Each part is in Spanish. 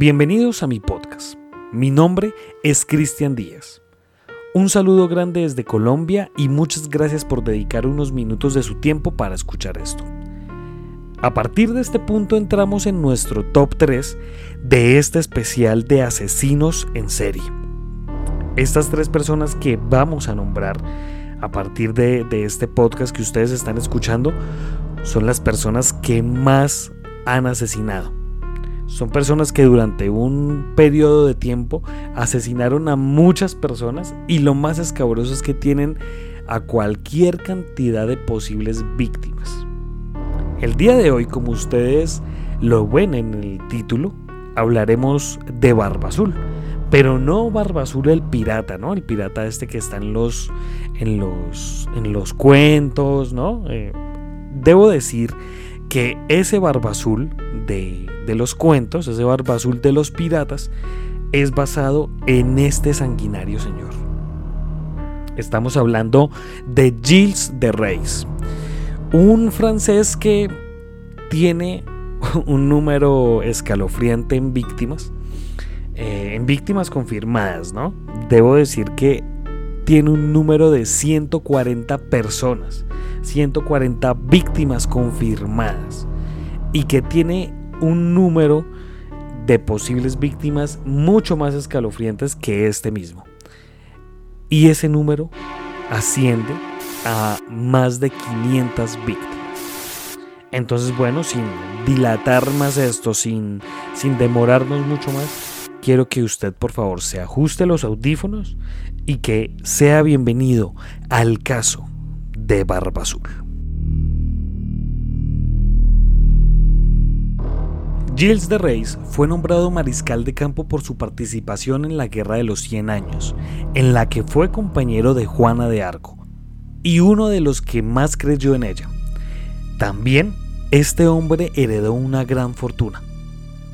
Bienvenidos a mi podcast. Mi nombre es Cristian Díaz. Un saludo grande desde Colombia y muchas gracias por dedicar unos minutos de su tiempo para escuchar esto. A partir de este punto entramos en nuestro top 3 de este especial de asesinos en serie. Estas tres personas que vamos a nombrar a partir de, de este podcast que ustedes están escuchando son las personas que más han asesinado son personas que durante un periodo de tiempo asesinaron a muchas personas y lo más escabroso es que tienen a cualquier cantidad de posibles víctimas. El día de hoy, como ustedes lo ven en el título, hablaremos de Barba Azul. Pero no Barba Azul el pirata, ¿no? El pirata este que está en los, en los, en los cuentos, ¿no? Eh, debo decir que ese Barba Azul de, de los cuentos, ese barba azul de los piratas, es basado en este sanguinario señor. Estamos hablando de Gilles de Reis, un francés que tiene un número escalofriante en víctimas, eh, en víctimas confirmadas, ¿no? Debo decir que tiene un número de 140 personas, 140 víctimas confirmadas y que tiene un número de posibles víctimas mucho más escalofriantes que este mismo. Y ese número asciende a más de 500 víctimas. Entonces, bueno, sin dilatar más esto, sin, sin demorarnos mucho más, quiero que usted por favor se ajuste los audífonos y que sea bienvenido al caso de Barba Azul. Gilles de Reis fue nombrado mariscal de campo por su participación en la Guerra de los Cien Años, en la que fue compañero de Juana de Arco, y uno de los que más creyó en ella. También este hombre heredó una gran fortuna.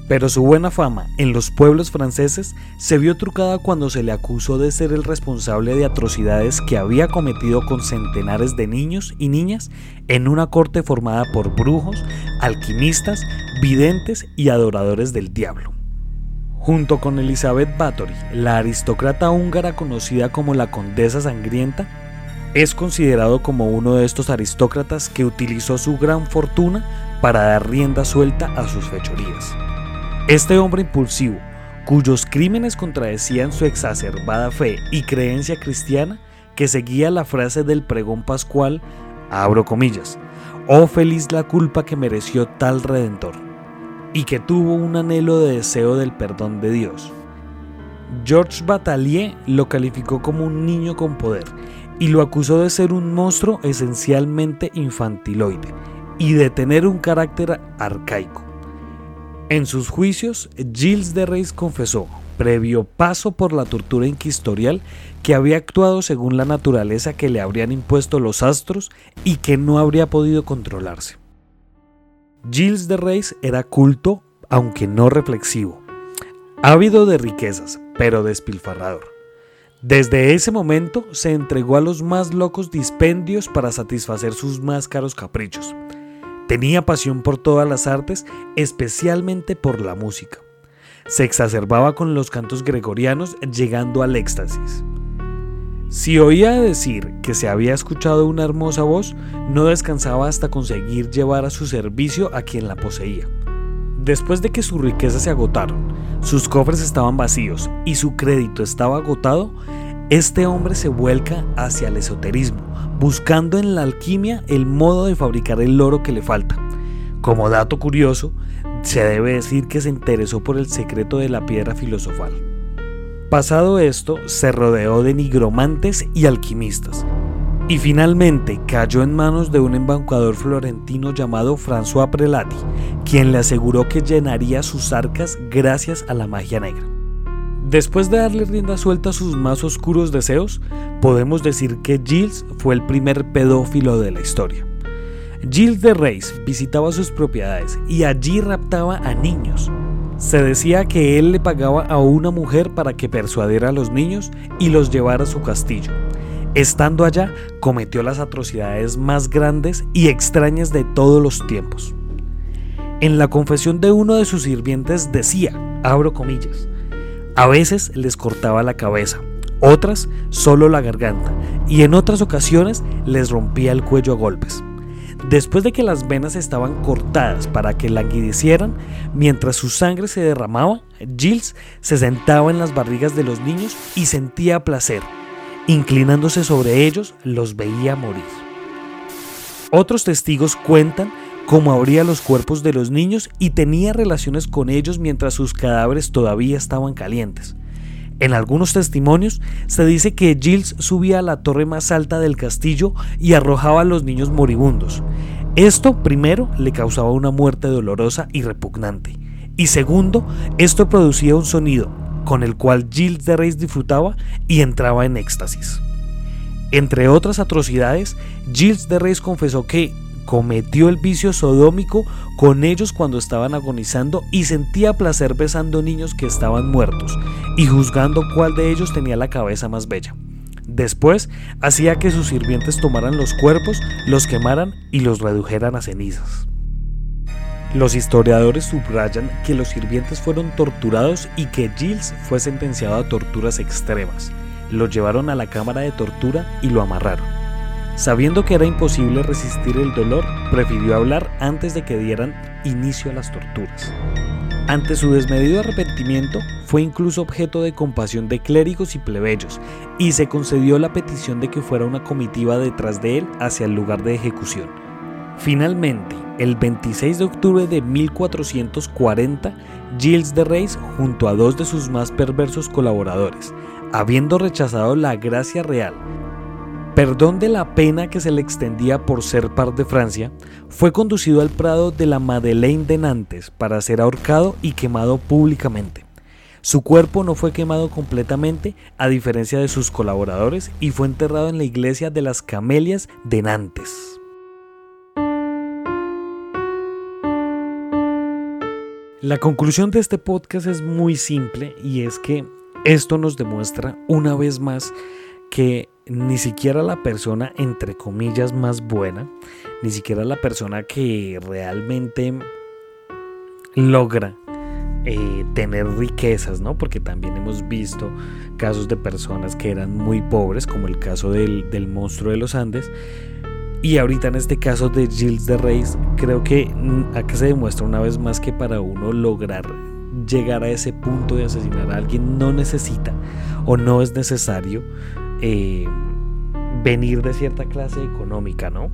Pero su buena fama en los pueblos franceses se vio trucada cuando se le acusó de ser el responsable de atrocidades que había cometido con centenares de niños y niñas en una corte formada por brujos, alquimistas, videntes y adoradores del diablo. Junto con Elizabeth Bathory, la aristócrata húngara conocida como la Condesa Sangrienta, es considerado como uno de estos aristócratas que utilizó su gran fortuna para dar rienda suelta a sus fechorías. Este hombre impulsivo, cuyos crímenes contradecían su exacerbada fe y creencia cristiana, que seguía la frase del pregón pascual, abro comillas, oh feliz la culpa que mereció tal redentor, y que tuvo un anhelo de deseo del perdón de Dios. Georges Batalier lo calificó como un niño con poder y lo acusó de ser un monstruo esencialmente infantiloide y de tener un carácter arcaico. En sus juicios, Gilles de Reis confesó, previo paso por la tortura inquisitorial, que había actuado según la naturaleza que le habrían impuesto los astros y que no habría podido controlarse. Gilles de Reis era culto, aunque no reflexivo, ávido de riquezas, pero despilfarrador. Desde ese momento se entregó a los más locos dispendios para satisfacer sus más caros caprichos Tenía pasión por todas las artes, especialmente por la música. Se exacerbaba con los cantos gregorianos llegando al éxtasis. Si oía decir que se había escuchado una hermosa voz, no descansaba hasta conseguir llevar a su servicio a quien la poseía. Después de que sus riquezas se agotaron, sus cofres estaban vacíos y su crédito estaba agotado, este hombre se vuelca hacia el esoterismo, buscando en la alquimia el modo de fabricar el oro que le falta. Como dato curioso, se debe decir que se interesó por el secreto de la piedra filosofal. Pasado esto, se rodeó de nigromantes y alquimistas, y finalmente cayó en manos de un embaucador florentino llamado François Prelati, quien le aseguró que llenaría sus arcas gracias a la magia negra. Después de darle rienda suelta a sus más oscuros deseos, podemos decir que Gilles fue el primer pedófilo de la historia. Gilles de Reis visitaba sus propiedades y allí raptaba a niños. Se decía que él le pagaba a una mujer para que persuadiera a los niños y los llevara a su castillo. Estando allá, cometió las atrocidades más grandes y extrañas de todos los tiempos. En la confesión de uno de sus sirvientes decía, abro comillas. A veces les cortaba la cabeza, otras solo la garganta y en otras ocasiones les rompía el cuello a golpes. Después de que las venas estaban cortadas para que languidecieran, mientras su sangre se derramaba, Gilles se sentaba en las barrigas de los niños y sentía placer. Inclinándose sobre ellos, los veía morir. Otros testigos cuentan cómo abría los cuerpos de los niños y tenía relaciones con ellos mientras sus cadáveres todavía estaban calientes. En algunos testimonios se dice que Gilles subía a la torre más alta del castillo y arrojaba a los niños moribundos. Esto, primero, le causaba una muerte dolorosa y repugnante. Y segundo, esto producía un sonido con el cual Gilles de Reis disfrutaba y entraba en éxtasis. Entre otras atrocidades, Gilles de Reis confesó que cometió el vicio sodómico con ellos cuando estaban agonizando y sentía placer besando niños que estaban muertos y juzgando cuál de ellos tenía la cabeza más bella. Después hacía que sus sirvientes tomaran los cuerpos, los quemaran y los redujeran a cenizas. Los historiadores subrayan que los sirvientes fueron torturados y que Gilles fue sentenciado a torturas extremas. Lo llevaron a la cámara de tortura y lo amarraron. Sabiendo que era imposible resistir el dolor, prefirió hablar antes de que dieran inicio a las torturas. Ante su desmedido arrepentimiento, fue incluso objeto de compasión de clérigos y plebeyos, y se concedió la petición de que fuera una comitiva detrás de él hacia el lugar de ejecución. Finalmente, el 26 de octubre de 1440, Gilles de Reis, junto a dos de sus más perversos colaboradores, habiendo rechazado la gracia real perdón de la pena que se le extendía por ser par de Francia, fue conducido al prado de la Madeleine de Nantes para ser ahorcado y quemado públicamente. Su cuerpo no fue quemado completamente, a diferencia de sus colaboradores, y fue enterrado en la iglesia de las Camelias de Nantes. La conclusión de este podcast es muy simple y es que esto nos demuestra una vez más que ni siquiera la persona entre comillas más buena, ni siquiera la persona que realmente logra eh, tener riquezas, ¿no? Porque también hemos visto casos de personas que eran muy pobres, como el caso del, del monstruo de los Andes. Y ahorita en este caso de Gilles de Reis, creo que mm, acá se demuestra una vez más que para uno lograr llegar a ese punto de asesinar a alguien no necesita o no es necesario eh, venir de cierta clase económica, ¿no?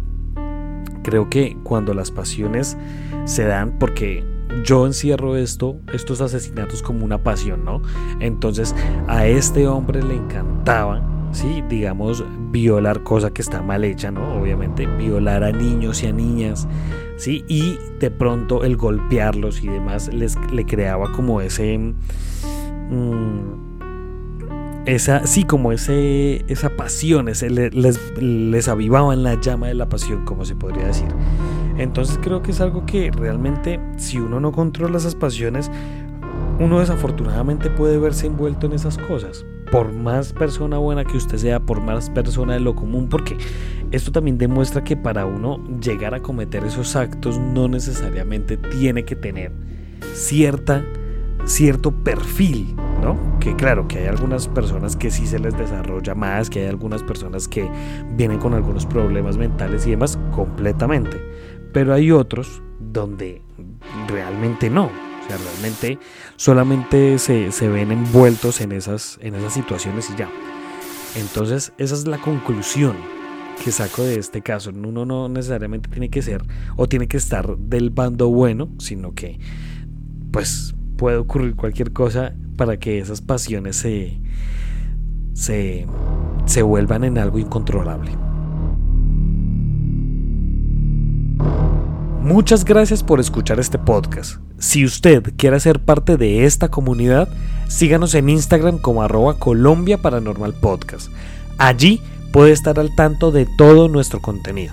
Creo que cuando las pasiones se dan, porque yo encierro esto, estos asesinatos como una pasión, ¿no? Entonces a este hombre le encantaba, sí, digamos, violar cosa que está mal hecha, ¿no? Obviamente, violar a niños y a niñas, sí, y de pronto el golpearlos y demás les le creaba como ese mm, esa, sí, como ese, esa pasión, ese, les, les avivaba en la llama de la pasión, como se podría decir. Entonces creo que es algo que realmente, si uno no controla esas pasiones, uno desafortunadamente puede verse envuelto en esas cosas. Por más persona buena que usted sea, por más persona de lo común, porque esto también demuestra que para uno llegar a cometer esos actos no necesariamente tiene que tener cierta, cierto perfil que claro, que hay algunas personas que sí se les desarrolla más, que hay algunas personas que vienen con algunos problemas mentales y demás, completamente. Pero hay otros donde realmente no. O sea, realmente solamente se, ven envueltos en esas, en esas situaciones y ya. Entonces, esa es la conclusión que saco de este caso. Uno no necesariamente tiene que ser o tiene que estar del bando bueno, sino que pues puede ocurrir cualquier cosa para que esas pasiones se, se, se vuelvan en algo incontrolable. Muchas gracias por escuchar este podcast. Si usted quiere ser parte de esta comunidad, síganos en Instagram como arroba Colombia Paranormal Podcast. Allí puede estar al tanto de todo nuestro contenido.